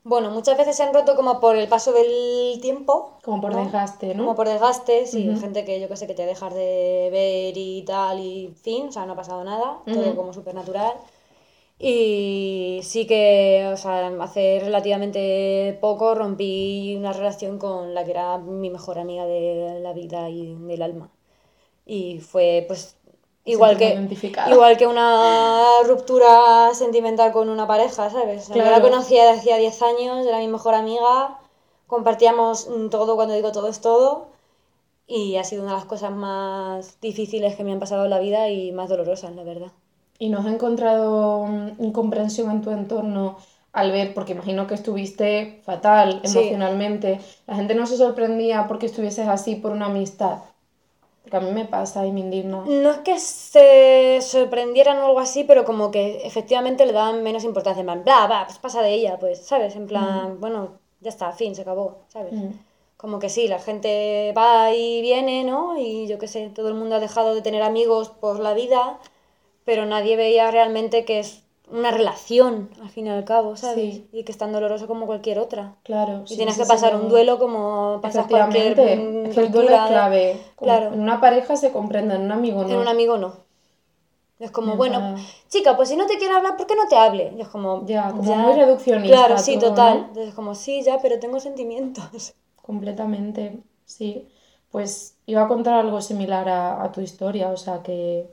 Bueno, muchas veces se han roto como por el paso del tiempo. Como por ¿no? desgaste, ¿no? Como por desgastes y Ujú. gente que yo que sé que te dejas de ver y tal y fin, o sea, no ha pasado nada, todo Ujú. como súper natural. Y sí que, o sea, hace relativamente poco rompí una relación con la que era mi mejor amiga de la vida y del alma. Y fue pues igual que igual que una ruptura sentimental con una pareja, ¿sabes? Yo la Claro. conocía de hacía 10 años, era mi mejor amiga, compartíamos todo, cuando digo todo es todo, y ha sido una de las cosas más difíciles que me han pasado en la vida y más dolorosas, la verdad. ¿Y no has encontrado mm, incomprensión en tu entorno al ver, porque imagino que estuviste fatal emocionalmente, la gente no se sorprendía porque estuvieses así por una amistad? Porque a mí me pasa y me indigno. No es que se sorprendieran o algo así, pero como que efectivamente le daban menos importancia. En plan, bla, bla, pues pasa de ella, pues, ¿sabes? En plan, bueno, ya está, fin, se acabó, ¿sabes? Como que sí, la gente va y viene, ¿no? Y yo qué sé, todo el mundo ha dejado de tener amigos por la vida, pero nadie veía realmente que es una relación, al fin y al cabo, ¿sabes? Y que es tan doloroso como cualquier otra. Claro. Y tienes que pasar un duelo como pasas cualquier es que el duelo es clave. Claro. En una pareja se comprende, en un amigo no. En un amigo no. Es como, bueno, chica, pues si no te quiere hablar, ¿por qué no te hable? Y es como, ya, como muy reduccionista. Claro, sí, total. Es como, sí, ya, pero tengo sentimientos. Completamente, sí. Pues iba a contar algo similar a, a tu historia, o sea que...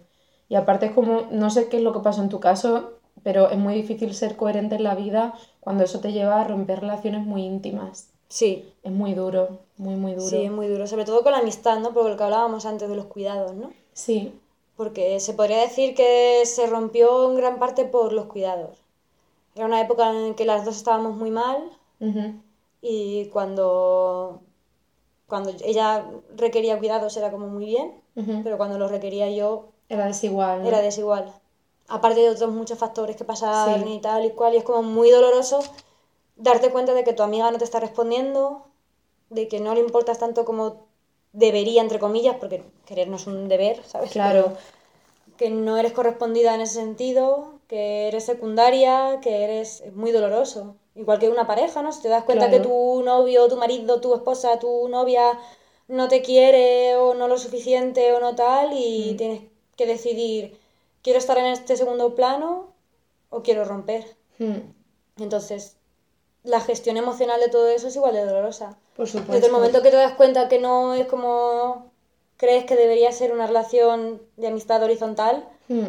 Y aparte es como, no sé qué es lo que pasó en tu caso, pero es muy difícil ser coherente en la vida cuando eso te lleva a romper relaciones muy íntimas. Sí. Es muy duro, muy, muy duro. Sí, es muy duro, sobre todo con la amistad, ¿no? Porque lo que hablábamos antes de los cuidados, ¿no? Sí. Porque se podría decir que se rompió en gran parte por los cuidados. Era una época en que las dos estábamos muy mal y cuando, cuando ella requería cuidados era como muy bien, pero cuando los requería yo... Era desigual. Era desigual aparte de otros muchos factores que pasan y tal y cual, y es como muy doloroso darte cuenta de que tu amiga no te está respondiendo, de que no le importas tanto como debería, entre comillas, porque querer no es un deber, ¿sabes? Claro. que no eres correspondida en ese sentido, que eres secundaria, que eres muy doloroso. Igual que una pareja, ¿no? Si te das cuenta que tu novio, tu marido, tu esposa, tu novia no te quiere o no lo suficiente o no tal y mm. tienes que decidir quiero estar en este segundo plano o quiero romper. Hmm. Entonces, la gestión emocional de todo eso es igual de dolorosa. Por supuesto. Desde el momento que te das cuenta que no es como crees que debería ser una relación de amistad horizontal, hmm.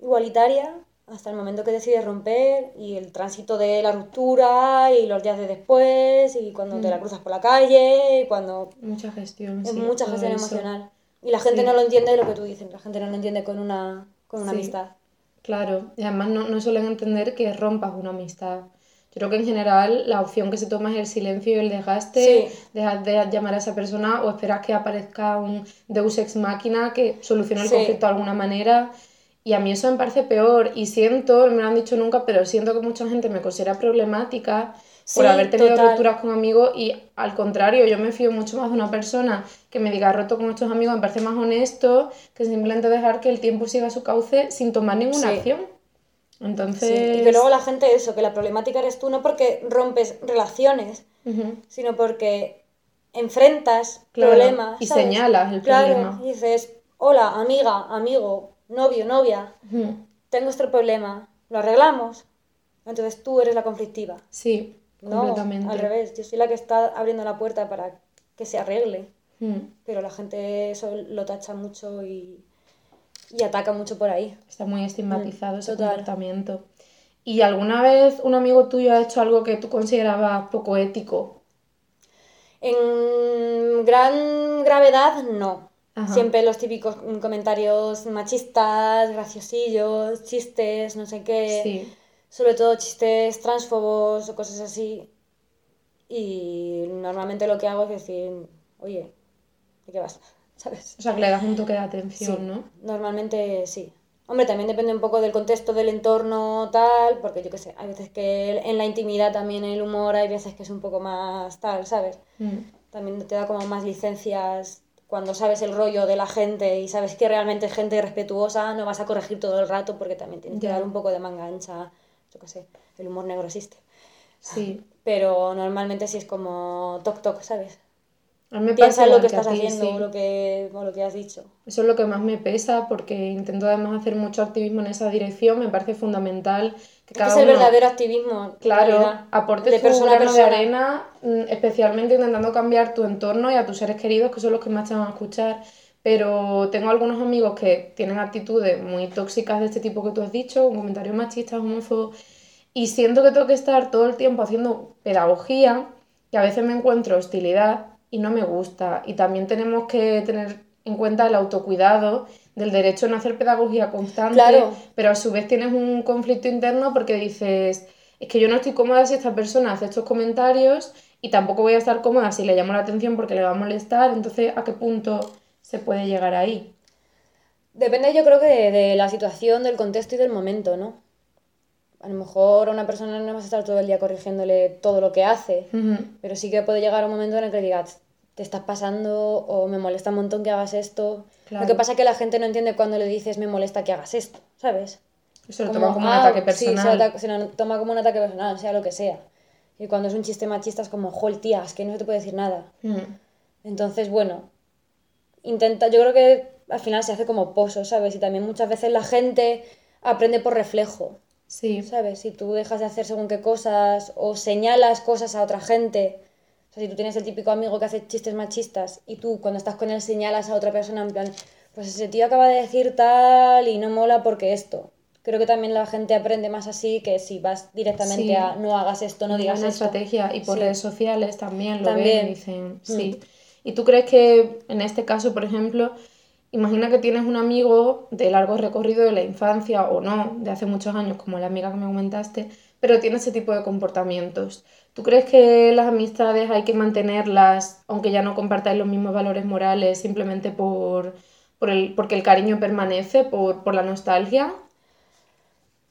igualitaria, hasta el momento que decides romper y el tránsito de la ruptura y los días de después y cuando te la hmm. cruzas por la calle y cuando... Mucha gestión. Es mucha gestión emocional. Y la gente no lo entiende lo que tú dices, la gente no lo entiende con una con una amistad. Claro, y además no, no suelen entender que rompas una amistad. Yo creo que en general la opción que se toma es el silencio y el desgaste, dejar de llamar a esa persona o esperar que aparezca un Deus ex máquina que solucione el conflicto de alguna manera. Y a mí eso me parece peor y siento, no me lo han dicho nunca, pero siento que mucha gente me considera problemática por haber tenido rupturas con amigos y al contrario, yo me fío mucho más de una persona que me diga roto con estos amigos, me parece más honesto que simplemente dejar que el tiempo siga su cauce sin tomar ninguna acción. Entonces... Y que luego la gente eso, que la problemática eres tú no porque rompes relaciones, sino porque enfrentas problemas. Y señalas el problema. Y dices, hola, amiga, amigo, novio, novia, tengo este problema, lo arreglamos. Entonces tú eres la conflictiva. Sí. No, al revés, yo soy la que está abriendo la puerta para que se arregle. Hmm. Pero la gente eso lo tacha mucho y, ataca mucho por ahí. Está muy estigmatizado ese comportamiento. ¿Y alguna vez un amigo tuyo ha hecho algo que tú considerabas poco ético? En gran gravedad, no. Siempre los típicos comentarios machistas, graciosillos, chistes, no sé qué. Sí sobre todo chistes transfobos o cosas así. Y normalmente lo que hago es decir, oye, ¿de qué vas? ¿Sabes? O sea, que le das un toque de atención, ¿no? Normalmente sí. Hombre, también depende un poco del contexto del entorno tal, porque yo qué sé, hay veces que en la intimidad también el humor hay veces que es un poco más tal, ¿sabes? Mm. También te da como más licencias cuando sabes el rollo de la gente y sabes que realmente es gente respetuosa, no vas a corregir todo el rato porque también tienes que dar un poco de manga ancha yo qué sé, el humor negro existe. Sí. Pero normalmente sí es como toc toc, ¿sabes? A mí me Piensa en lo que, estás haciendo o, lo que, lo que has dicho. Eso es lo que más me pesa porque intento además hacer mucho activismo en esa dirección. Me parece fundamental que cada es el verdadero activismo. Claro, aporte de persona a persona. de arena, mm, especialmente intentando cambiar tu entorno y a tus seres queridos, que son los que más te van a escuchar. Pero tengo algunos amigos que tienen actitudes muy tóxicas de este tipo que tú has dicho, un comentarios machistas, homófobos, y siento que tengo que estar todo el tiempo haciendo pedagogía, y a veces me encuentro hostilidad y no me gusta. Y también tenemos que tener en cuenta el autocuidado del derecho a no hacer pedagogía constante, Claro. pero a su vez tienes un conflicto interno porque dices, es que yo no estoy cómoda si esta persona hace estos comentarios y tampoco voy a estar cómoda si le llamo la atención porque le va a molestar, entonces ¿a qué punto se puede llegar ahí? Depende, yo creo que de, de la situación, del contexto y del momento, ¿no? A lo mejor a una persona no vas a estar todo el día corrigiéndole todo lo que hace, pero sí que puede llegar un momento en el que digas, te estás pasando o me molesta un montón que hagas esto. Claro. Lo que pasa es que la gente no entiende cuando le dices me molesta que hagas esto, ¿sabes? Se lo toma como un "Ah, ataque sí, personal. se, lo ata- se lo toma como un ataque personal, sea lo que sea. Y cuando es un chiste machista es como, jol, tía, es que no se te puede decir nada. Mm. Entonces, bueno, intenta, yo creo que al final se hace como pozo, ¿sabes? Y también muchas veces la gente aprende por reflejo, Sí, ¿sabes? Si tú dejas de hacer según qué cosas o señalas cosas a otra gente, o sea, si tú tienes el típico amigo que hace chistes machistas y tú cuando estás con él señalas a otra persona en plan, pues ese tío acaba de decir tal y no mola porque esto. Creo que también la gente aprende más así que si vas directamente Sí. a no hagas esto, no digas una esto. estrategia y por Sí. redes sociales también lo También. Mm. ven y dicen, sí. ¿Y tú crees que en este caso, por ejemplo, imagina que tienes un amigo de largo recorrido de la infancia o no, de hace muchos años, como la amiga que me comentaste, pero tiene ese tipo de comportamientos? ¿Tú crees que las amistades hay que mantenerlas, aunque ya no compartáis los mismos valores morales, simplemente por, por el, porque el cariño permanece, por, por la nostalgia?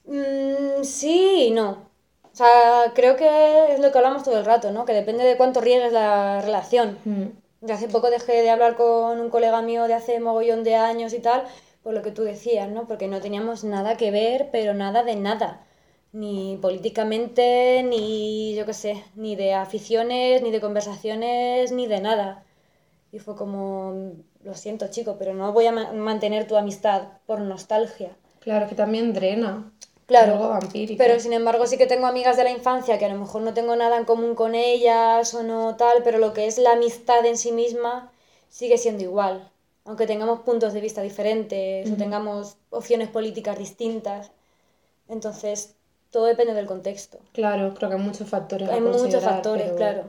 Mm, sí y no. O sea, creo que es lo que hablamos todo el rato, ¿no? Que depende de cuánto riegues la relación. Mm, Hace poco dejé de hablar con un colega mío de hace mogollón de años y tal, por lo que tú decías, ¿no? Porque no teníamos nada que ver, pero nada de nada. Ni políticamente, ni yo qué sé, ni de aficiones, ni de conversaciones, ni de nada. Y fue como, lo siento chico, pero no voy a ma- mantener tu amistad por nostalgia. Claro, que también drena. Claro, Algo vampírico. pero sin embargo sí que tengo amigas de la infancia que a lo mejor no tengo nada en común con ellas o no tal, pero lo que es la amistad en sí misma sigue siendo igual. Aunque tengamos puntos de vista diferentes o tengamos opciones políticas distintas. Entonces, todo depende del contexto. Claro, creo que hay muchos factores. a Hay muchos factores, pero- claro.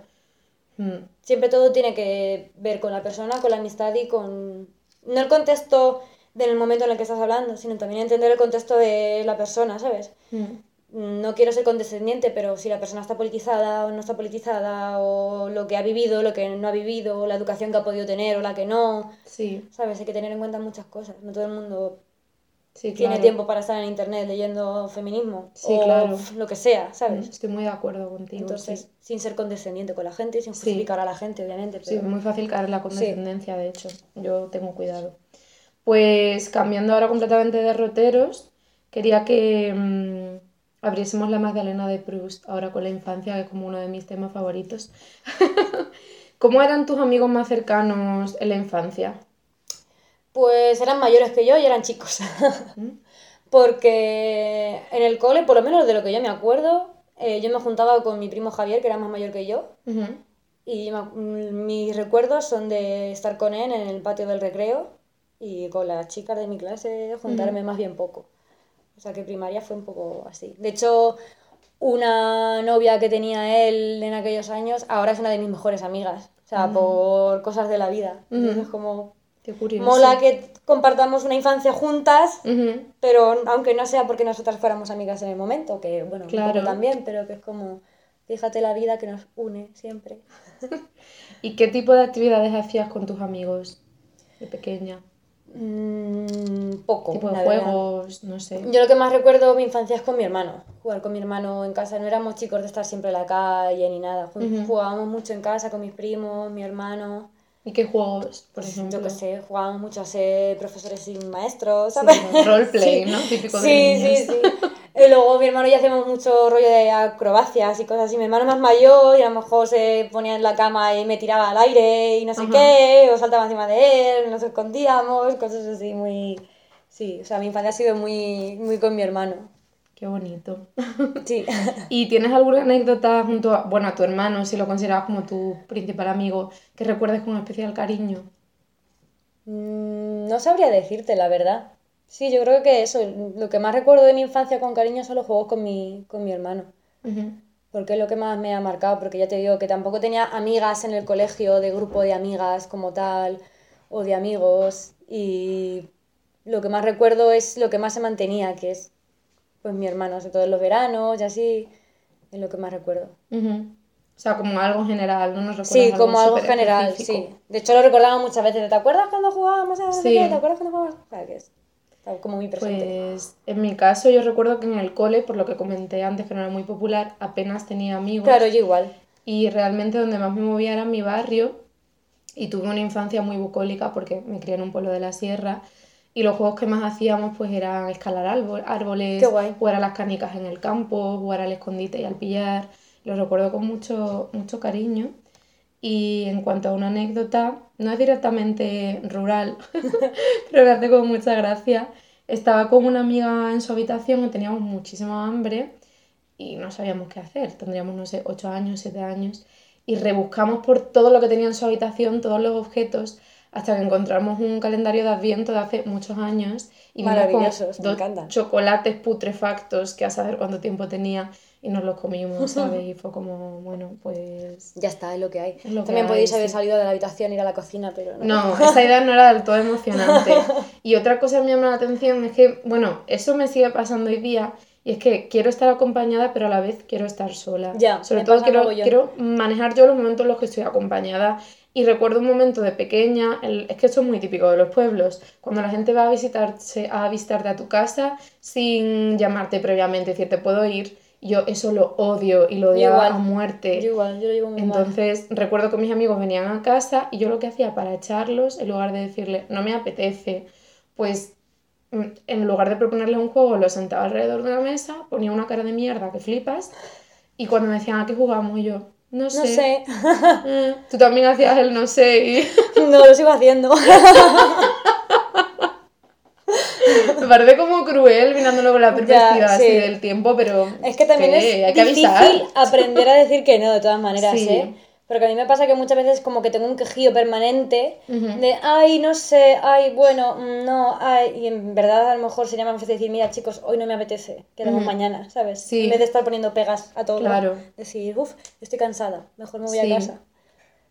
Mm, Siempre todo tiene que ver con la persona, con la amistad y con... No el contexto del momento en el que estás hablando, sino también entender el contexto de la persona, ¿sabes? mm. no quiero ser condescendiente, pero si la persona está politizada o no está politizada, o lo que ha vivido, lo que no ha vivido, la educación que ha podido tener o la que no, Sí, ¿sabes? Hay que tener en cuenta muchas cosas. No todo el mundo sí, tiene claro. tiempo para estar en internet leyendo feminismo Sí, o claro. lo que sea, Mm, ¿sabes? Estoy muy de acuerdo contigo. Entonces, sí. sin ser condescendiente con la gente y sin Sí. justificar a la gente, obviamente. Sí, Pero... muy fácil caer en la condescendencia, de hecho. Yo tengo cuidado. Pues cambiando ahora completamente de derroteros, quería que mm, abriésemos la Magdalena de Proust, ahora con la infancia, que es como uno de mis temas favoritos. ¿Cómo eran tus amigos más cercanos en la infancia? Pues eran mayores que yo y eran chicos. Porque en el cole, por lo menos de lo que yo me acuerdo, eh, yo me juntaba con mi primo Javier, que era más mayor que yo. Y me mm, mis recuerdos son de estar con él en el patio del recreo y con las chicas de mi clase juntarme más bien poco. O sea que primaria fue un poco así. De hecho, una novia que tenía él en aquellos años ahora es una de mis mejores amigas. O sea, por cosas de la vida. Entonces, como Qué curioso. mola que compartamos una infancia juntas, pero aunque no sea porque nosotras fuéramos amigas en el momento, que bueno, Claro. también, pero que es como, fíjate la vida que nos une siempre. ¿Y qué tipo de actividades hacías con tus amigos de pequeña? Mm, poco. Tipo de juegos, no sé. Yo lo que más recuerdo mi infancia es con mi hermano. Jugar con mi hermano en casa. No éramos chicos de estar siempre en la calle ni nada. Jugábamos mucho en casa con mis primos, mi hermano. ¿Y qué juegos, por ejemplo? Yo qué sé, jugábamos mucho a ser profesores sin maestros, ¿sabes? roleplay, Sí. ¿no? Típico de Sí, sí, sí. Y luego mi hermano y yo hacíamos mucho rollo de acrobacias y cosas así. Mi hermano más mayor y a lo mejor se ponía en la cama y me tiraba al aire y no sé Ajá. qué, o saltaba encima de él, nos escondíamos, cosas así muy... Sí, o sea, mi infancia ha sido muy, muy con mi hermano. Qué bonito. Sí. ¿Y tienes alguna anécdota junto a, bueno, a tu hermano, si lo consideras como tu principal amigo, que recuerdes con especial cariño? Mm, No sabría decirte, la verdad. Sí, yo creo que eso, lo que más recuerdo de mi infancia con cariño son los juegos con mi, con mi hermano. Porque es lo que más me ha marcado, porque ya te digo que tampoco tenía amigas en el colegio, de grupo de amigas como tal, o de amigos, y lo que más recuerdo es lo que más se mantenía, que es pues mi hermano, sobre todo en los veranos y así, es lo que más recuerdo. O sea, como algo general, no nos recuerdas Sí, como algo general, sí. De hecho, lo recordaba muchas veces. ¿Te acuerdas cuando jugábamos a sí. ¿Te acuerdas cuando jugábamos? Claro que es como muy presente. Pues en mi caso yo recuerdo que en el cole, por lo que comenté antes que no era muy popular, apenas tenía amigos. Claro, yo igual. Y realmente donde más me movía era mi barrio y tuve una infancia muy bucólica porque me crié en un pueblo de la sierra y los juegos que más hacíamos pues eran escalar árboles, jugar a las canicas en el campo, jugar al escondite y al pillar. Los recuerdo con mucho, mucho cariño. Y en cuanto a una anécdota, no es directamente rural, pero me hace con mucha gracia. Estaba con una amiga en su habitación y teníamos muchísima hambre y no sabíamos qué hacer. Tendríamos, no sé, 8 años, 7 años. Y rebuscamos por todo lo que tenía en su habitación, todos los objetos, hasta que encontramos un calendario de Adviento de hace muchos años. Y Maravillosos, me dos chocolates putrefactos que a saber cuánto tiempo tenía y nos los comimos, ¿sabes? Y fue como, bueno, pues... Ya está, es lo que hay. También podéis haber salido de la habitación, ir a la cocina, pero no. No, esa idea no era del todo emocionante. Y otra cosa que me llama la atención es que, bueno, eso me sigue pasando hoy día, y es que quiero estar acompañada, pero a la vez quiero estar sola. Ya, Sobre todo quiero, quiero manejar yo los momentos en los que estoy acompañada. Y recuerdo un momento de pequeña, es que esto es muy típico de los pueblos, cuando la gente va a visitarse, a visitarte a tu casa sin llamarte previamente, decir, te puedo ir, yo eso lo odio y lo odiaba a muerte. Yo igual, yo lo llevo muy Entonces, recuerdo que mis amigos venían a casa y yo lo que hacía para echarlos, en lugar de decirle, no me apetece, pues mm, en lugar de proponerle un juego, lo sentaba alrededor de una mesa, ponía una cara de mierda que flipas y cuando me decían, ¿a qué jugamos? Yo, no sé. No sé. Mm, tú también hacías el no sé y... no, lo sigo haciendo. Me parece como cruel mirándolo con la perspectiva así del tiempo, pero. Es que también es difícil aprender a decir que no, de todas maneras, ¿eh? Porque a mí me pasa que muchas veces como que tengo un quejío permanente de, ay, no sé, ay, bueno, mm, no, ay, y en verdad a lo mejor sería más fácil decir, mira chicos, hoy no me apetece, quedamos mañana, ¿sabes? En vez de estar poniendo pegas a todo. Claro. Decir, uff, estoy cansada, mejor me voy a casa.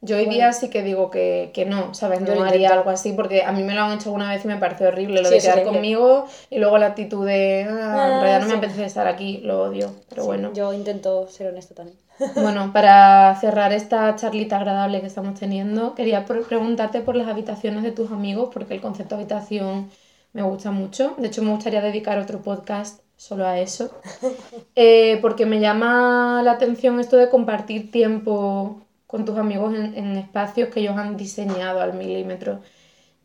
Yo hoy día sí que digo que, que no, ¿sabes? No haría algo así porque a mí me lo han hecho alguna vez y me parece horrible lo de quedar conmigo y luego la actitud de, ah, en ah, realidad no me apetece estar aquí, lo odio, pero bueno. Yo intento ser honesto también. Bueno, para cerrar esta charlita agradable que estamos teniendo, quería preguntarte por las habitaciones de tus amigos porque el concepto de habitación me gusta mucho. De hecho, me gustaría dedicar otro podcast solo a eso. Eh, porque me llama la atención esto de compartir tiempo con tus amigos en, espacios que ellos han diseñado al milímetro.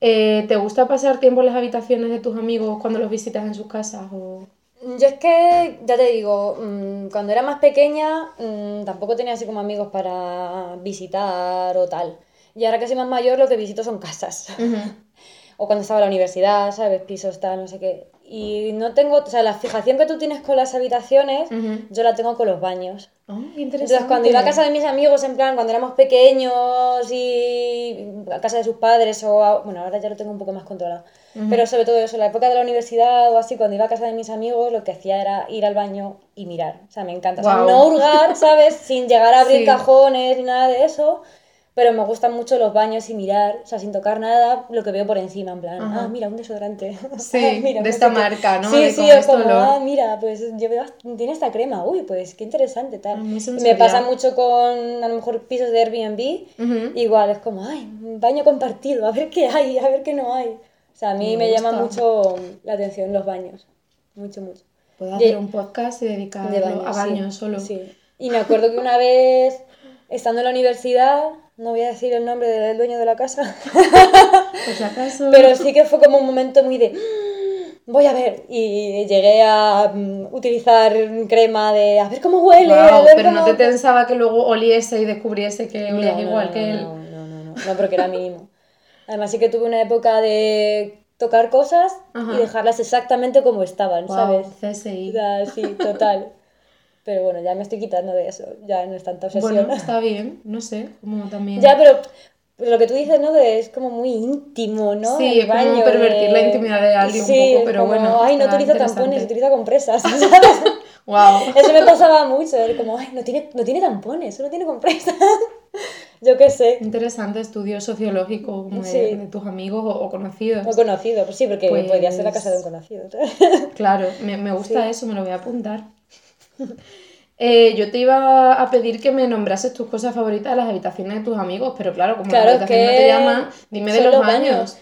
Eh, ¿Te gusta pasar tiempo en las habitaciones de tus amigos cuando los visitas en sus casas? O... Yo es que, ya te digo, mm, cuando era más pequeña mm, tampoco tenía así como amigos para visitar o tal. Y ahora que soy más mayor lo que visito son casas. o cuando estaba en la universidad, ¿sabes? Pisos, tal, no sé qué. Y no tengo, o sea, la fijación que tú tienes con las habitaciones, yo la tengo con los baños. Oh, interesante. Entonces, cuando iba a casa de mis amigos, en plan, cuando éramos pequeños y a casa de sus padres, o bueno, ahora ya lo tengo un poco más controlado. Pero sobre todo eso, en la época de la universidad o así, cuando iba a casa de mis amigos, lo que hacía era ir al baño y mirar. O sea, me encanta. O sea, no hurgar, ¿sabes? Sin llegar a abrir cajones ni nada de eso pero me gustan mucho los baños y mirar, o sea, sin tocar nada, lo que veo por encima, en plan, ah, mira, un desodorante. Sí, de esta marca, ¿no? Sí, sí, es como, ah, mira, pues yo veo, tiene esta crema, uy, pues qué interesante, tal. me pasa mucho con, a lo mejor, pisos de Airbnb, igual, es como, ay, baño compartido, a ver qué hay, a ver qué no hay. O sea, a mí me, llama mucho la atención los baños, mucho, mucho. Puedo hacer un podcast y dedicarlo a baños solo. Sí, y me acuerdo que una vez, estando en la universidad, no voy a decir el nombre del dueño de la casa. Pues acaso. Pero sí que fue como un momento muy de. Mm, voy a ver. Y llegué a mm, utilizar crema de. A ver cómo huele. pero no te pensaba que luego oliese y descubriese que olía igual que él. No, no, no, no. No, porque era mínimo. Además, sí que tuve una época de tocar cosas y dejarlas exactamente como estaban, ¿sabes? CSI. sí, total. Pero bueno, ya me estoy quitando de eso, ya no es tanta obsesión. Bueno, está bien, no sé, como también... Ya, pero lo que tú dices, ¿no? De, es como muy íntimo, ¿no? Sí, es como pervertir la intimidad de alguien un poco, pero bueno... Ay, no utiliza tampones, utiliza compresas, ¿sabes? Wow. Eso me pasaba mucho, era como, ay, no tiene, no tiene tampones, solo tiene compresas. Yo qué sé. Interesante estudio sociológico como de, Sí. de tus amigos o, o conocidos. No conocido, pues sí, porque Pues- podría ser la casa de un conocido. Claro, me, me gusta Sí. eso, me lo voy a apuntar. Eh, yo te iba a pedir que me nombrases tus cosas favoritas de las habitaciones de tus amigos, pero claro, como Claro, la habitación no te llama, dime de los, los baños. baños.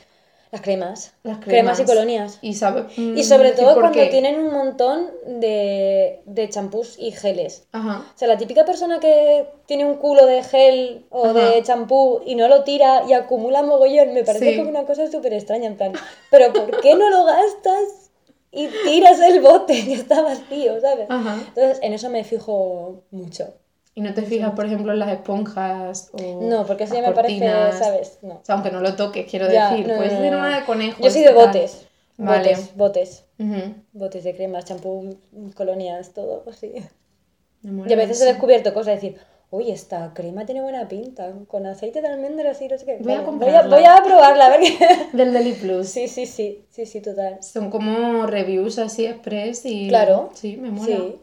Las cremas. Las Cremas y colonias. Y, sabe- mm, Y sobre decir todo cuando qué. tienen un montón de, de champús y geles. Ajá. O sea, la típica persona que tiene un culo de gel o de champú y no lo tira y acumula mogollón, me parece Sí. como una cosa súper extraña, en plan, pero ¿por qué no lo gastas y tiras el bote que está vacío, ¿sabes? Ajá. Entonces, en eso me fijo mucho. Y no te fijas, por ejemplo, en las esponjas o No, porque eso ya me parece, cortinas? ¿sabes? No. O sea, aunque no lo toques, quiero Ya, decir, no, puedes no, no. una de conejo. Yo soy de botes. Vale. Botes, botes. De cremas, champú, colonias, todo así. Y a veces he descubierto cosas, decir, uy, esta crema tiene buena pinta, con aceite de almendras y no sé qué. Voy a voy, a, voy a probarla, a ver qué. Del Deli Plus. Sí, sí, sí, sí, sí, total. Son como reviews así express y... Claro. Sí, me mola. Sí.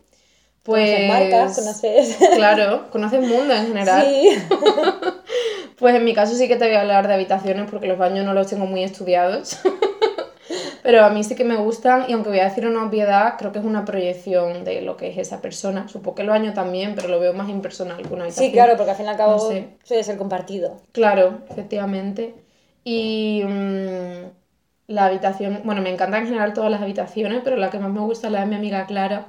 Pues... Conoces marcas, conoces. Claro, conoces mundo en general. Sí. Pues en mi caso sí que te voy a hablar de habitaciones porque los baños no los tengo muy estudiados. Pero a mí sí que me gustan y aunque voy a decir una obviedad, creo que es una proyección de lo que es esa persona. Supongo que los baños también, pero lo veo más impersonal que una habitación. Sí, claro, porque al fin y al cabo No sé. suele ser compartido. Claro, efectivamente. Y mm, la habitación, bueno, me encantan en general todas las habitaciones, pero la que más me gusta es la de mi amiga Clara.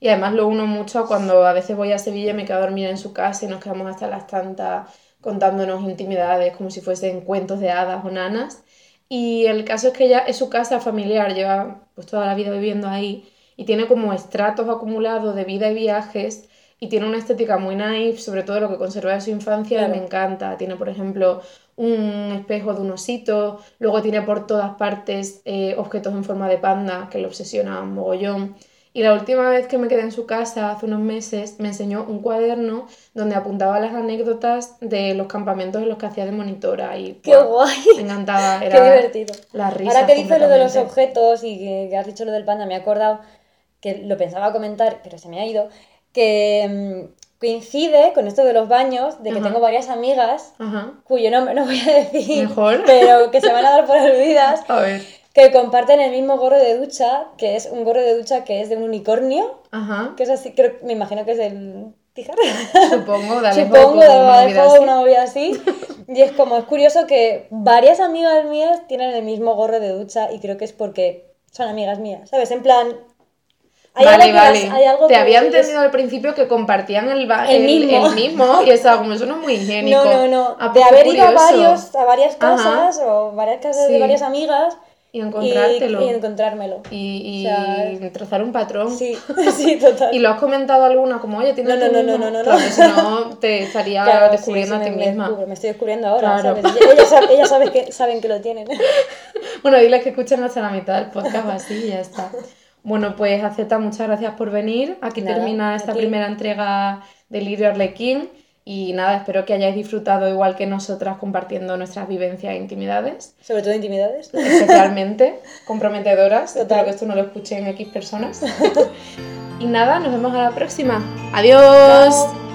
Y además lo uno mucho cuando a veces voy a Sevilla y me quedo a dormir en su casa y nos quedamos hasta las tantas contándonos intimidades como si fuesen cuentos de hadas o nanas. Y el caso es que ella es su casa familiar, lleva pues toda la vida viviendo ahí y tiene como estratos acumulados de vida y viajes y tiene una estética muy naif, sobre todo lo que conserva de su infancia Claro. me encanta. Tiene, por ejemplo, un espejo de un osito, luego tiene por todas partes eh, objetos en forma de panda que le obsesionan mogollón. Y la última vez que me quedé en su casa, hace unos meses, me enseñó un cuaderno donde apuntaba las anécdotas de los campamentos en los que hacía de monitora. Y ¡Qué ¡buah! guay! Me encantaba, ¡Qué era divertido! la risa. Ahora que dices lo de los objetos y que, que has dicho lo del panda, me he acordado que lo pensaba comentar, pero se me ha ido, que mm, coincide con esto de los baños, de que Ajá. tengo varias amigas Ajá. cuyo nombre no voy a decir, Mejor. pero que se van a dar por aludidas, A ver. Que comparten el mismo gorro de ducha, que es un gorro de ducha que es de un unicornio, Ajá. que es así, creo, me imagino que es el tijar. Supongo, dale Supongo, de una una movida así. Y es como, es curioso que varias amigas mías tienen el mismo gorro de ducha y creo que es porque son amigas mías, ¿sabes? En plan... hay Vale, algo vale. las- hay algo Te había entendido al principio que compartían el, ba- El mismo. el mismo y estaba como eso no es muy higiénico. No, no, no. Ah, De pues haber qué ido a, curioso. varios, a varias Ajá. casas o varias casas Sí. de varias amigas Y y, encontrártelo. y encontrármelo. Y, y O sea, trazar un patrón. Sí, sí, total. ¿Y lo has comentado alguna? Como, oye, tienes No, no, no, no, no, no, Claro, no. si no, te estaría Claro, descubriendo sí, a ti me- misma. descubro, Me estoy descubriendo ahora, Claro. ¿sabes? Ellas, sab- ellas saben, que, saben que lo tienen. Bueno, diles que escuchen hasta la mitad del podcast así y ya está. Bueno, pues Aceta, muchas gracias por venir. Aquí Nada, termina esta ti. primera entrega de Lirio Arlequín. Y nada, espero que hayáis disfrutado igual que nosotras compartiendo nuestras vivencias e intimidades, Sobre todo intimidades. especialmente comprometedoras. Total. Espero que esto no lo escuchen X personas. y nada, nos vemos a la próxima. Adiós.